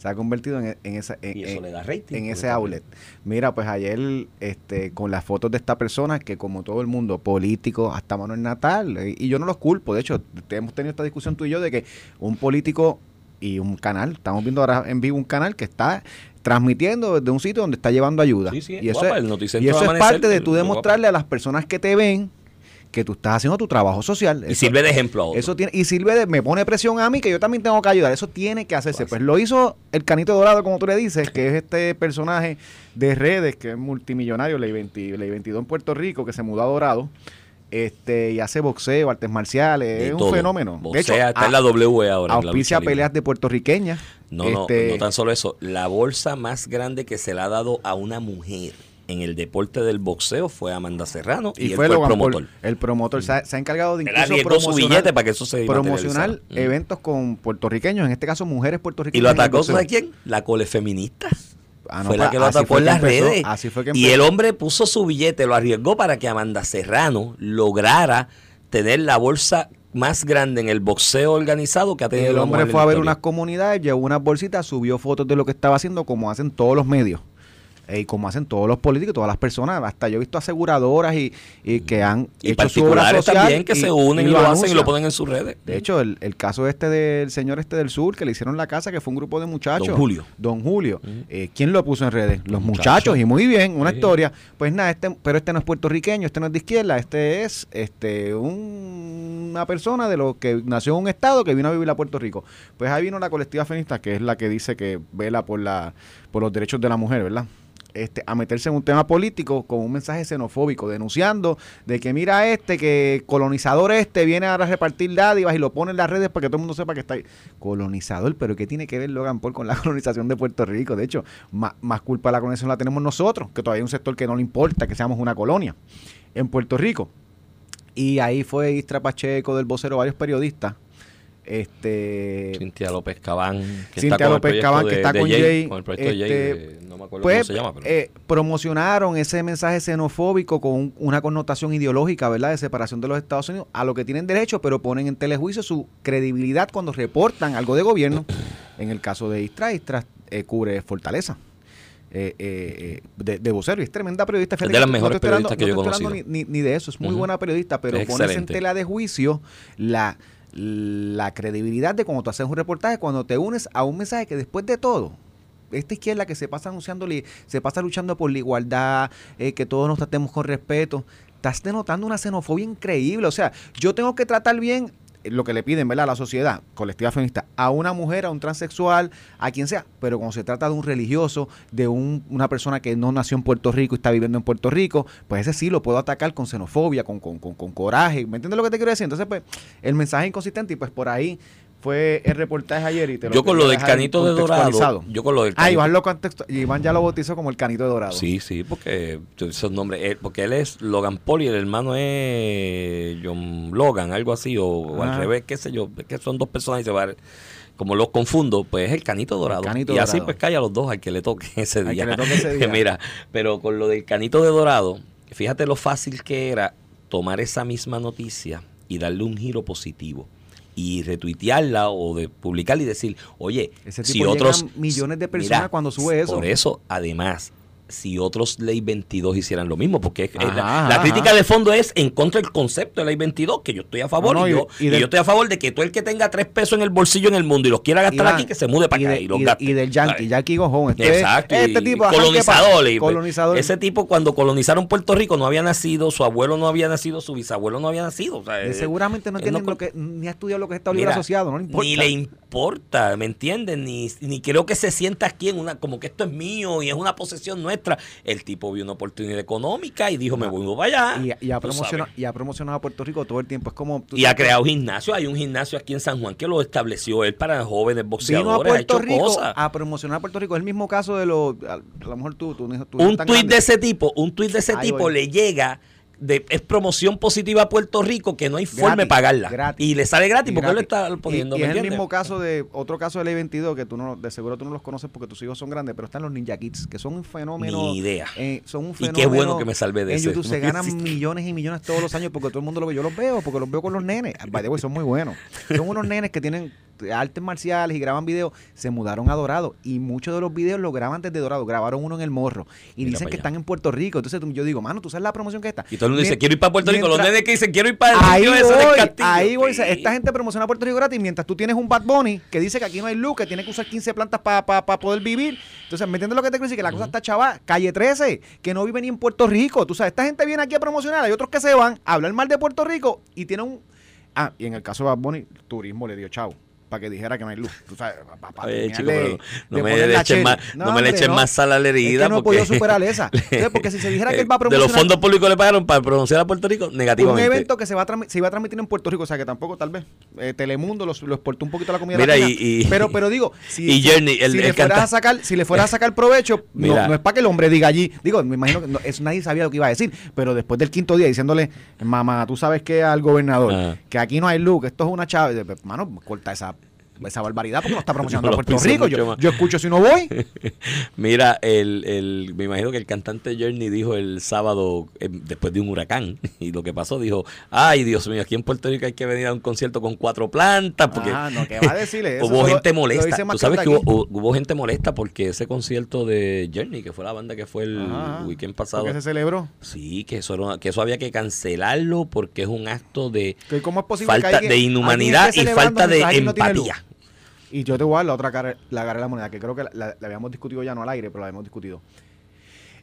se ha convertido en, en esa, en, Y eso en- le da rating. en porque ese outlet. Mira, pues ayer, este, con las fotos de esta persona, que como todo el mundo, político, hasta Manuel Natal, eh, y yo no los culpo, de hecho, hemos tenido esta discusión tú y yo de que un político y un canal, estamos viendo ahora en vivo un canal que está transmitiendo desde un sitio donde está llevando ayuda. Sí, sí, y eso, guapa, es, el noticentro y eso es parte de tú demostrarle a las personas que te ven que tú estás haciendo tu trabajo social. Y Eso- sirve de ejemplo a otro. eso tiene, y sirve de, me pone presión a mí que yo también tengo que ayudar. Eso tiene que hacerse. Pues lo hizo el Canito Dorado, como tú le dices, que es este personaje de redes que es multimillonario, ley, 20 ley 22 en Puerto Rico, que se mudó a Dorado. Este, y hace boxeo, artes marciales, De es un fenómeno. de Boxea, hecho, está en la W ahora. auspicia peleas de puertorriqueñas. No, no, Este, no tan solo eso. La bolsa más grande que se le ha dado a una mujer en el deporte del boxeo fue Amanda Serrano y, Y él fue el Paul. promotor. El promotor se ha, se ha encargado de incluso su billete para que eso se promocionar. Mm. eventos con puertorriqueños, en este caso mujeres ¿Y puertorriqueñas. lo en el atacó. ¿sabe quién? La cole feminista. Ah, no, fue la que lo atacó en las empezó, redes. Así fue que y el hombre puso su billete, lo arriesgó para que Amanda Serrano lograra tener la bolsa más grande en el boxeo organizado que ha tenido El la hombre fue a ver unas comunidades, llevó unas bolsitas, subió fotos de lo que estaba haciendo, como hacen todos los medios. Eh, Y como hacen todos los políticos, todas las personas, hasta yo he visto aseguradoras y, y que han Y hecho su obra social también que y- se unen y, lo, hacen y lo ponen en sus redes. De hecho, el, el caso este del señor este del sur, que le hicieron la casa, que fue un grupo de muchachos. Don Julio. Don Julio. Eh, ¿Quién lo puso en redes? Los muchachos. muchachos. Y muy bien, una Sí. historia. Pues nada, este, pero este no es puertorriqueño, este no es de izquierda, este es este un- una persona de lo que nació en un estado que vino a vivir a Puerto Rico. Pues ahí vino la colectiva feminista, que es la que dice que vela por la por los derechos de la mujer, ¿verdad? Este, a meterse en un tema político con un mensaje xenofóbico, denunciando de que mira este, que colonizador este viene ahora a repartir dádivas y lo pone en las redes para que todo el mundo sepa que está ahí. Colonizador, pero ¿qué tiene que ver Logan Paul con la colonización de Puerto Rico? De hecho, más, más culpa de la colonización la tenemos nosotros, que todavía hay un sector que no le importa que seamos una colonia en Puerto Rico. Y ahí fue Istra Pacheco del vocero, varios periodistas. Este, Cintia López Cabán, que Cintia está con López el Cabán, que está con Jay, Jay, con el proyecto de Jay, este, de- no me acuerdo pues cómo se llama, pero eh, promocionaron ese mensaje xenofóbico con un- una connotación ideológica, ¿verdad? De separación de los Estados Unidos a lo que tienen derecho, pero ponen en telejuicio su credibilidad cuando reportan algo de gobierno. En el caso de Istra, Istra eh, cubre Fortaleza. eh, eh, eh, de, de vocero y es tremenda periodista. de las Fíjate, no mejores hablando- periodistas que no yo he conocido. Ni, ni- de eso, es muy buena periodista, pero Es pones en tela de juicio la, la credibilidad de cuando tú haces un reportaje, cuando te unes a un mensaje que después de todo, esta izquierda que se pasa anunciando, se pasa luchando por la igualdad, eh, que todos nos tratemos con respeto, estás denotando una xenofobia increíble. O sea, yo tengo que tratar bien lo que le piden, ¿verdad? A la sociedad, colectiva feminista, a una mujer, a un transexual, a quien sea, pero cuando se trata de un religioso, de un- una persona que no nació en Puerto Rico y está viviendo en Puerto Rico, pues ese sí lo puedo atacar con xenofobia, con, con, con, coraje. ¿Me entiendes lo que te quiero decir? Entonces, pues, el mensaje es inconsistente y pues por ahí fue el reportaje ayer y te lo yo con lo del canito de dorado, yo con lo del Ah, canito, Iván lo contexto, Iván ya lo bautizó como el canito de dorado. Sí, sí, porque esos nombres, él- porque él es Logan Paul y el hermano es John Logan, algo así, o, o al Ah. revés, qué sé yo, que son dos personas y se va, como los confundo, pues es el canito dorado. canito y así pues calla a los dos al que le toque ese Al que día. le toque ese día. Mira, pero con lo del canito de dorado, fíjate lo fácil que era tomar esa misma noticia y darle un giro positivo y retuitearla o de publicarla y decir, oye, Ese si tipo llegan otros millones de personas cuando sube eso. Por eso, además, si otros ley 22 hicieran lo mismo, porque es- es Ajá, la, crítica de fondo es en contra del concepto de ley 22, que yo estoy a favor No, no, y, yo, y y del- yo estoy a favor de que todo el que tenga tres pesos en el bolsillo en el mundo y los quiera gastar aquí, que se mude para y acá de- y los gaste. y del Yankee. Yankee Gojón. Este, Exacto, este tipo ¿qué colonizador. Ese tipo cuando colonizaron Puerto Rico no había nacido, su abuelo no había nacido, su bisabuelo no había nacido. o sea, Eh, eh, seguramente no él entiende no lo que, ni ha estudiado lo que es Estado Libre Asociado, no le importa. Ni le importa, ¿me entiendes? Ni, ni creo que se sienta aquí en una, como que esto es mío y es una posesión nuestra. El tipo vio una oportunidad económica y dijo, me voy para allá. y, y ha promocionado, y ha promocionado a Puerto Rico todo el tiempo. Es como. Y ha creado gimnasio. Hay un gimnasio aquí en San Juan que lo estableció él para jóvenes Vino a boxeadores. ha Puerto hecho Rico cosas. a promocionar a Puerto Rico. Es el mismo caso de los. A, lo mejor tú. tú, un tuit de ese tipo, un tuit de ese tipo voy. le llega de es promoción positiva a Puerto Rico que no hay forma de Gratis, pagarla. gratis. y le sale gratis Y porque él lo gratis. está poniendo. Y, y ¿me es el mismo caso de otro caso de Ley 22 que tú no, de seguro tú no los conoces porque tus hijos son grandes, pero están los Ninja Kids, que son un fenómeno. Ni idea. eh, son un Y fenómeno. qué bueno que me salvé de En ese. YouTube se ganan millones y millones todos los años porque todo el mundo lo ve. Yo los veo porque los veo con los nenes. By the way, son muy buenos. Son unos nenes que tienen artes marciales y graban videos. Se mudaron a Dorado y muchos de los videos los graban desde Dorado. Grabaron uno en el Morro y Mira dicen pa' que allá. están en Puerto Rico. Entonces yo digo, mano, tú sabes la promoción que está. Y todo el mundo dice, quiero ir para Puerto Rico. Los nenes que dicen, quiero ir para el Ahí del voy, castillo. ahí voy. Sí. Esta gente promociona Puerto Rico gratis mientras tú tienes un Bad Bunny que dice que aquí no hay luz, que tiene que usar 15 plantas para poder vivir. Entonces, ¿me entiendes lo que te quiero decir? Que la cosa está chava. Calle 13, que no vive ni en Puerto Rico. Tú sabes, esta gente viene aquí a promocionar. Hay otros que se van a hablar mal de Puerto Rico y tienen un... Ah, y en el caso de Bad Bunny, turismo le dio chavo. Para que dijera que no hay luz. Tú sabes, pa- pa- Oye, terminar chico, de- pero no de me le echen más- no me le hombre, echen más sal a la herida, Es que no he porque- podido superar esa. Entonces, porque si se dijera que él va a de los promocionar fondos públicos le pagaron para pronunciar a Puerto Rico un negativamente. evento que se va a se iba a transmitir en Puerto Rico, o sea que tampoco tal vez eh, Telemundo lo exportó un poquito a la comida Mira, latina. y- y- pero pero digo, si, y si- Journey, el- si el le fueras canta- a sacar, si le fueras a sacar provecho, no, es para que el hombre diga allí, digo, me imagino que no, eso nadie sabía lo que iba a decir, pero después del quinto día diciéndole, mamá, tú sabes que al gobernador, Ah. que aquí no hay luz, que esto es una chave, mano, corta esa esa barbaridad porque no está promocionando a Puerto Rico. Yo, yo escucho si no voy. Mira, el, el, me imagino que el cantante Journey dijo el sábado, eh, después de un huracán, y lo que pasó, dijo, ay Dios mío, aquí en Puerto Rico hay que venir a un concierto con cuatro plantas, porque Ah, no, ¿qué va a decirle eso? hubo gente molesta. Tú sabes que que hubo, hubo gente molesta porque ese concierto de Journey, que fue la banda que fue el Ajá. weekend pasado, Porque se celebró. sí, que eso, era que eso había que cancelarlo porque es un acto de Que ¿Cómo es posible falta que de inhumanidad y falta de no empatía. Y yo te voy a dar la otra cara, la cara de la moneda, que creo que la, habíamos discutido ya no al aire, pero la habíamos discutido.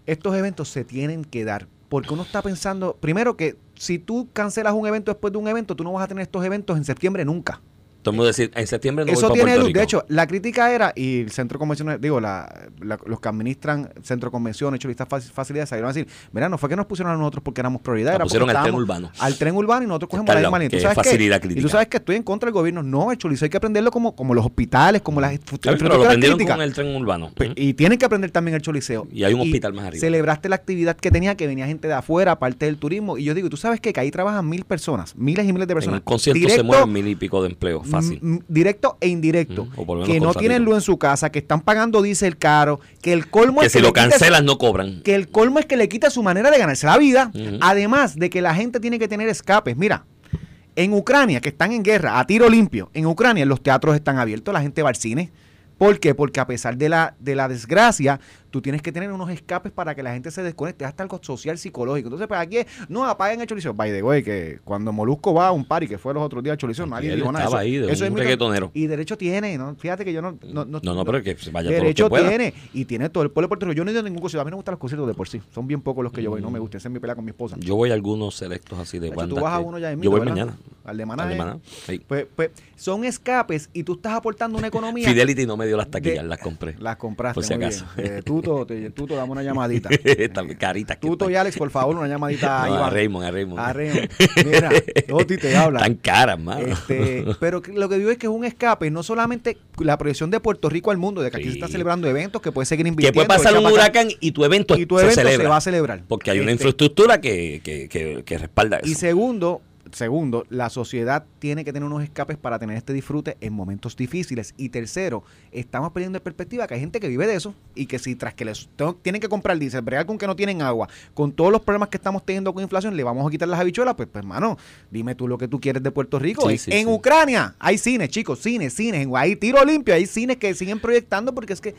Estos eventos se tienen que dar. Porque uno está pensando, primero que si tú cancelas un evento después de un evento, tú no vas a tener estos eventos en septiembre nunca. Todo el mundo decir, en septiembre no Eso tiene luz. De hecho, la crítica era, y el centro convencional, digo, la, la- los que administran centro convención, hecho listas fac- facilidades, salieron a decir, mira, no fue que nos pusieron a nosotros porque éramos prioridad, Nos era porque pusieron al tren urbano. Al tren urbano y nosotros cogemos la misma línea. ¿Tú que sabes es qué? facilidad Y tú sabes que estoy en contra del gobierno. No, el chorizo hay que aprenderlo como, como los hospitales, como las Claro, pero lo infraestructuras prendieron críticas. con el tren urbano. Pe- Y tienen que aprender también el choliseo. Y hay un hospital más arriba. Celebraste la actividad que tenía, que venía gente de afuera, parte del turismo. Y yo digo, tú sabes qué? que ahí trabajan mil personas, miles y miles de En personas. un concierto se mueven mil y pico de empleos, fácil. Mm, directo e indirecto. Mm, o que no tienen luz en su casa, que están pagando diésel caro, que el colmo Que es si le lo cancelan no cobran. que el colmo es que le quita su manera de ganarse la vida. Además de que la gente tiene que tener escapes. Mira, en Ucrania, que están en guerra, a tiro limpio, en Ucrania los teatros están abiertos, la gente va al cine. ¿Por qué? Porque a pesar de la, de la desgracia, tú tienes que tener unos escapes para que la gente se desconecte, hasta algo social, psicológico. Entonces, pues aquí, es, no apaguen el chorizo. By the way, que cuando Molusco va a un party, que fue los otros días al chorizo, nadie dijo nada. estaba Eso- ahí de eso un es reggaetonero. Y derecho tiene, ¿no? Fíjate que yo no... No, no, No, no, pero que vaya todo lo Derecho que pueda. tiene. Y tiene todo el pueblo de Puerto Rico. Yo no he ido a ningún concierto. A mí no me gustan los conciertos de por sí. Son bien pocos los que yo voy. No me gusta. Esa es mi pelea con mi esposa. Yo voy a algunos selectos así de De hecho, tú vas a uno ya en Yo voy ¿verdad? mañana. Al de Maná. Al de eh. Maná, sí. Pues, pues son escapes y tú estás aportando una economía. Fidelity no me dio las taquillas, de- las compré. Las compraste. Por si acaso. Eh, tuto, te- Tuto, dame una llamadita. Está carita que Tuto están. y Alex, por favor, una llamadita a No, a Iván. Raymond, a Raymond. A Raymond. Mira, Toti te habla. Tan caras, mano. Este, pero que- lo que digo es que es un escape, no solamente la proyección de Puerto Rico al mundo, de que aquí Sí. se está celebrando eventos, que puede seguir que invirtiendo. puede pasar un huracán y tu evento, y tu se evento se, celebra. va a celebrar. Porque hay una Este, infraestructura que, que, que, que respalda eso. Y segundo, segundo, la sociedad tiene que tener unos escapes para tener este disfrute en momentos difíciles. Y tercero, estamos perdiendo de perspectiva que hay gente que vive de eso y que si tras que les tengo- tienen que comprar diésel, bregar con que no tienen agua, con todos los problemas que estamos teniendo con inflación, le vamos a quitar las habichuelas, pues, pues hermano, dime tú lo que tú quieres de Puerto Rico. Sí, en sí, en sí. Ucrania hay cines, chicos, cines, cines, en- hay tiro limpio, hay cines que siguen proyectando porque es que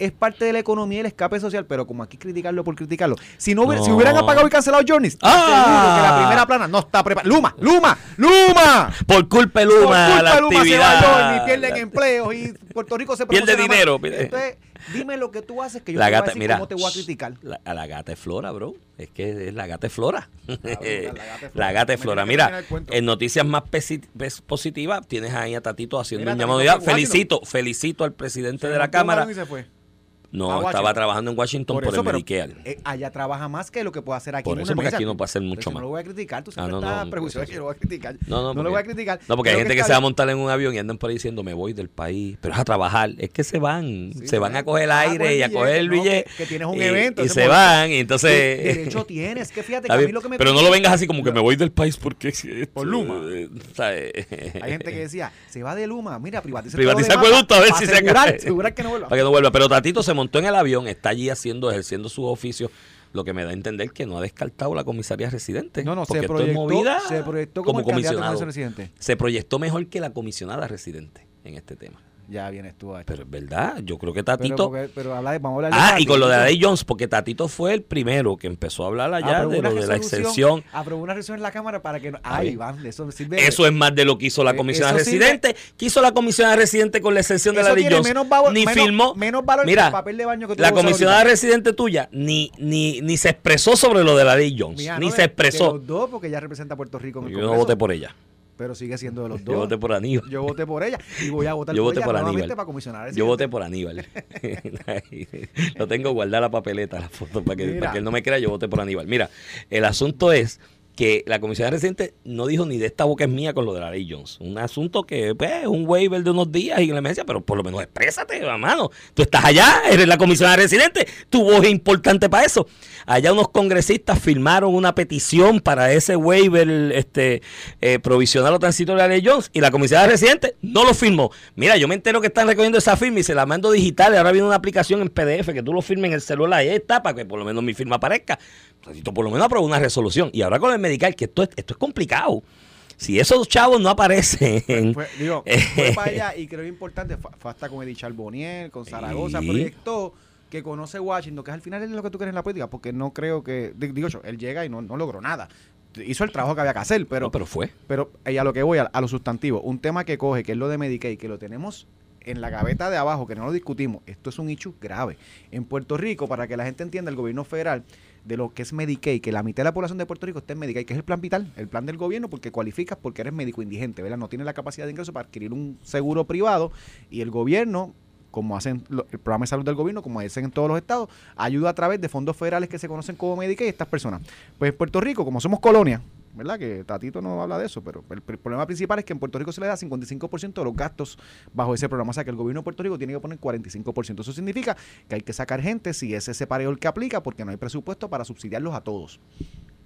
es parte de la economía y el escape social, pero como aquí criticarlo por criticarlo. Si no, hubiera- si No. hubieran apagado y cancelado Journeys, Ah. que la primera plana no está preparada. Luma, Luma, Luma. Por culpa de Por Luma, culpa la de Luma se va actividad. Journey, pierden empleos y Puerto Rico se Pierde dinero, Entonces, dime lo que tú haces que yo la te voy a gata, decir mira, cómo te voy a criticar. La, a la gata es flora, bro. Es que es la gata es flora. la gata es flora. la gata es flora. Mira, en noticias más positivas, tienes ahí a Tatito haciendo Mira, un llamado. felicito, felicito al presidente Se de la Cámara. No, estaba trabajando en Washington por, Por eso, el pero Medicare. eh, allá trabaja más que lo que puede hacer aquí. Por en eso, una porque mesa. aquí no puede hacer mucho más. No lo voy a criticar, tú Ah, siempre no, estás no, prejuicioso que lo voy a criticar. No, no, no lo porque- voy a criticar. No, porque hay gente que está se va a montar en un avión y andan por ahí diciendo me voy del país, pero es a trabajar. Es que se van, Sí, se van a coger el vas a aire y a coger el billete, que- que tienes un y- evento, Y se van, y entonces. De- Derecho tienes, que fíjate que a mí lo que me pero no lo vengas así como que me voy del país porque Por Luma. eh, ¿sabes? Hay gente que decía, se va de Luma, mira, privatiza, Privatiza lo acueducto, a ver si se asegurar que no vuelva. Para que no vuelva. Pero Tatito se montó en el avión, está allí haciendo, ejerciendo sus oficios, lo que me da a entender que no ha descartado la comisaría residente. No, no, se proyectó, movida se proyectó como, comisionado. comisión residente. Se proyectó mejor que la comisionada residente en este tema. Ya vienes tú a esto. Pero es verdad, yo creo que Pero, Tatito. porque- pero habla de, vamos a hablar de ah, y con lo de Adey Jones, porque Tatito fue el primero que empezó a hablar allá Aprobó de lo de la exención. Aprobó una resolución en la Cámara para que... no- Ay. Iván, eso sirve... Eso es más de lo que hizo la Eh, comisionada eso sirve- residente. ¿Qué hizo la comisionada residente con la exención de la tiene Jones? menos valor- ni menos- firmó. menos valor que Mira, el papel de baño que tú la comisionada ahorita. residente tuya ni, ni, ni se expresó sobre lo de la ley Jones. Mira, ni no, se de- expresó. de los dos, porque ella representa a Puerto Rico en el Yo no voté por ella. Pero sigue siendo de los dos. Yo voté por Aníbal. Yo voté por ella y voy a votar Yo por voté ella por Aníbal. para comisionar. Yo voté por Aníbal. Lo tengo guardada la papeleta, la foto, para que, Mira. para que él no me crea, yo voté por Aníbal. Mira, el asunto es que la comisionada residente no dijo ni de esta boca es mía con lo de la ley Jones. Un asunto que pues, es un waiver de unos días y la emergencia, pero por lo menos exprésate, mano. Tú estás allá, eres la comisionada residente, tu voz es importante para eso. Allá unos congresistas firmaron una petición para ese waiver este, eh, provisional o transitorio de la ley Jones y la comisionada residente no lo firmó. Mira, yo me entero que están recogiendo esa firma y se la mando digital y ahora viene una aplicación en PDF que tú lo firmes en el celular y ahí está para que por lo menos mi firma aparezca. Necesito por lo menos aprobar una resolución. Y ahora con el medical, que esto es, esto es complicado. Si esos chavos no aparecen. Fue, digo, fue para allá y creo que es importante, hasta con Edith Charbonnier, con Zaragoza, Sí. proyectó que conoce Washington, que al final es lo que tú quieres en la política, porque no creo que, di- digo yo, él llega y no, no logró nada. Hizo el trabajo que había que hacer, pero, No, pero fue. pero y a lo que voy, a, a lo sustantivo, un tema que coge, que es lo de Medicaid, que lo tenemos en la gaveta de abajo, que no lo discutimos, esto es un hecho grave. En Puerto Rico, para que la gente entienda, el gobierno federal, de lo que es Medicaid, que la mitad de la población de Puerto Rico está en Medicaid, que es el plan vital, el plan del gobierno, porque cualificas porque eres médico indigente, ¿verdad? No tienes la capacidad de ingreso para adquirir un seguro privado y el gobierno como hacen el programa de salud del gobierno, como hacen en todos los estados, ayuda a través de fondos federales que se conocen como Medicaid estas personas. Pues Puerto Rico, como somos colonia, ¿verdad? Que Tatito no habla de eso, pero el, problema principal es que en Puerto Rico se le da 55% de los gastos bajo ese programa. O sea que el gobierno de Puerto Rico tiene que poner 45%. Eso significa que hay que sacar gente si es ese pareo el que aplica, porque no hay presupuesto para subsidiarlos a todos.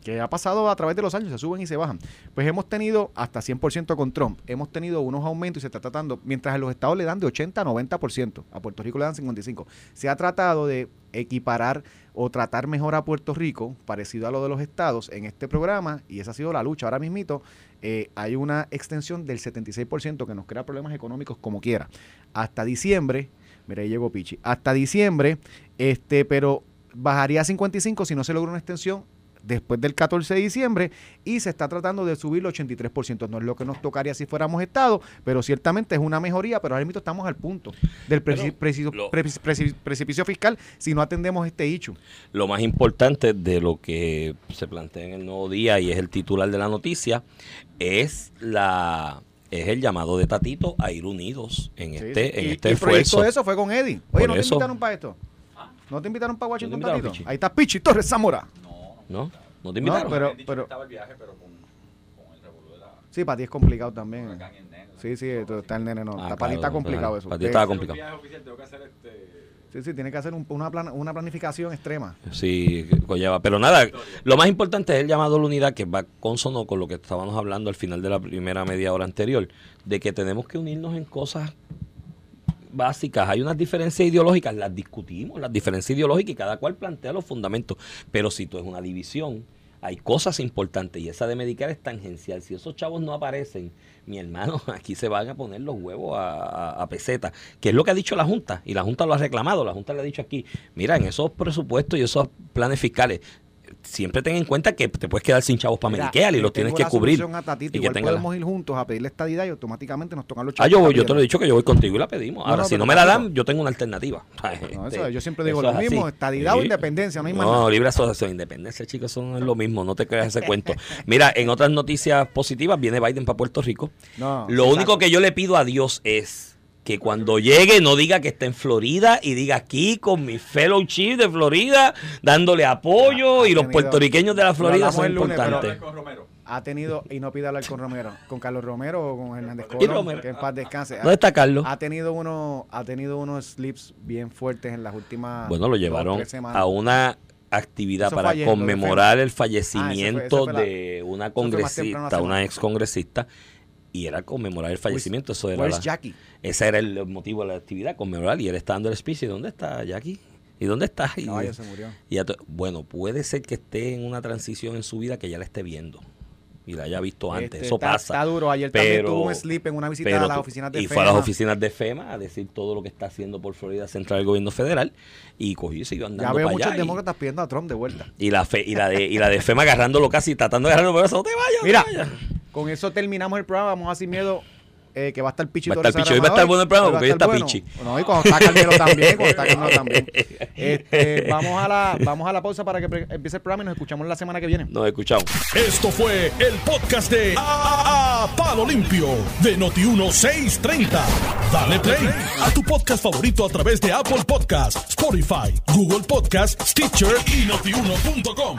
Que ha pasado a través de los años, se suben y se bajan. Pues hemos tenido hasta 100% con Trump. Hemos tenido unos aumentos y se está tratando, mientras a los estados le dan de 80 a 90%, a Puerto Rico le dan 55%. Se ha tratado de equiparar o tratar mejor a Puerto Rico, parecido a lo de los estados, en este programa, y esa ha sido la lucha. Ahora mismito eh, hay una extensión del 76% que nos crea problemas económicos como quiera. Hasta diciembre, mira, ahí llegó Pichi, hasta diciembre, este, pero bajaría a 55 si no se logra una extensión después del 14 de diciembre y se está tratando de subir el 83%. No es lo que nos tocaría si fuéramos Estado, pero ciertamente es una mejoría, pero ahora mismo estamos al punto del preci- preci- preci- precipicio fiscal si no atendemos este hecho. Lo más importante de lo que se plantea en el nuevo día y es el titular de la noticia es la es el llamado de Tatito a ir unidos en Sí, este, sí. en Y- este y esfuerzo. de eso fue con Eddie. Oye, Por ¿no te invitaron para esto? ¿No te invitaron para Washington, invitaron, Tatito? Ahí está Pichi Torres Zamora. ¿No? ¿No te No, invitaron? pero, dicho pero que estaba el viaje, pero con, con el revolú de la sí, para ti es complicado también. el nene. Sí, sí, está el nene, no. Ah, para ti está complicado claro. eso. Para ti estaba complicado. viaje oficial, tengo que hacer este... Sí, sí, tiene que hacer un- una, plan- una planificación extrema. Sí, conlleva. Pero nada, lo más importante es el llamado a la unidad que va consono con lo que estábamos hablando al final de la primera media hora anterior, de que tenemos que unirnos en cosas básicas. Hay unas diferencias ideológicas, las discutimos, las diferencias ideológicas y cada cual plantea los fundamentos. Pero si tú es una división, hay cosas importantes y esa de medicar es tangencial. Si esos chavos no aparecen, mi hermano, aquí se van a poner los huevos a, a- peseta, que es lo que ha dicho la Junta, y la Junta lo ha reclamado, la Junta le ha dicho aquí, mira, en esos presupuestos y esos planes fiscales, siempre ten en cuenta que te puedes quedar sin chavos para Medicare y los tienes que cubrir. a Tatito. y que tenga la- podemos ir juntos a pedirle estadidad y automáticamente nos tocan los Ah, chavos yo, para voy, yo te lo he dicho que yo voy contigo y la pedimos. Ahora, no, si no me la dan, yo tengo una alternativa. No, eso, yo siempre digo lo es mismo, así. estadidad o independencia, no hay más No, nada. libre asociación, independencia, chicos, son lo mismo, no te creas ese cuento. Mira, en otras noticias positivas, viene Biden para Puerto Rico. No, Lo único que yo le pido a Dios es que cuando llegue no diga que está en Florida y diga aquí con mi fellow chief de Florida dándole apoyo Ha- ha y los tenido- puertorriqueños de la lo Florida son el lunes, pero- importantes. con Romero. Ha tenido, y no pide hablar con Romero, con Carlos Romero o con Hernández Y Colón, Romero. que en paz descanse. ¿Dónde está Carlos? Ha tenido uno, ha tenido unos slips bien fuertes en las últimas Bueno, lo llevaron a una actividad Eso para ayer, conmemorar el Ah, fue- fallecimiento ese fue la- de una congresista, una ex congresista, y era conmemorar el fallecimiento. Eso era la- Jackie? ese era el motivo de la actividad, conmemorar, y él está dando el speech. ¿Y dónde está Jackie? ¿Y dónde está? Y- Caballo se murió. y ya bueno, puede ser que esté en una transición en su vida que ya la esté viendo y la haya visto antes. Este, Eso está- pasa. Está duro. Ayer también Pero- tuvo un slip en una visita pero a las oficinas de y fue a las FEMA. oficinas de FEMA a decir todo lo que está haciendo por Florida Central el gobierno federal y cogió y siguió andando Ya veo para muchos allá. y- demócratas pidiendo a Trump de vuelta. y la, fe, y, la de, y la de FEMA agarrándolo casi, tratando de agarrarlo por eso. No te vayas, te Mira, vayas". con eso terminamos el programa. Vamos a sin miedo eh, que va a estar Pichi Va a estar Torres Pichi. Hoy va a estar bueno el programa va a porque hoy estar está bueno. Pichi. No, y cuando está Carmelo también, cuando está Carmelo también. Este, vamos, a la, vamos a la pausa para que empiece el programa y nos escuchamos la semana que viene. Nos escuchamos. Esto fue el podcast de A, A- Palo Limpio de Noti1630. Dale play a tu podcast favorito a través de Apple Podcasts, Spotify, Google Podcasts, Stitcher y notiuno.com.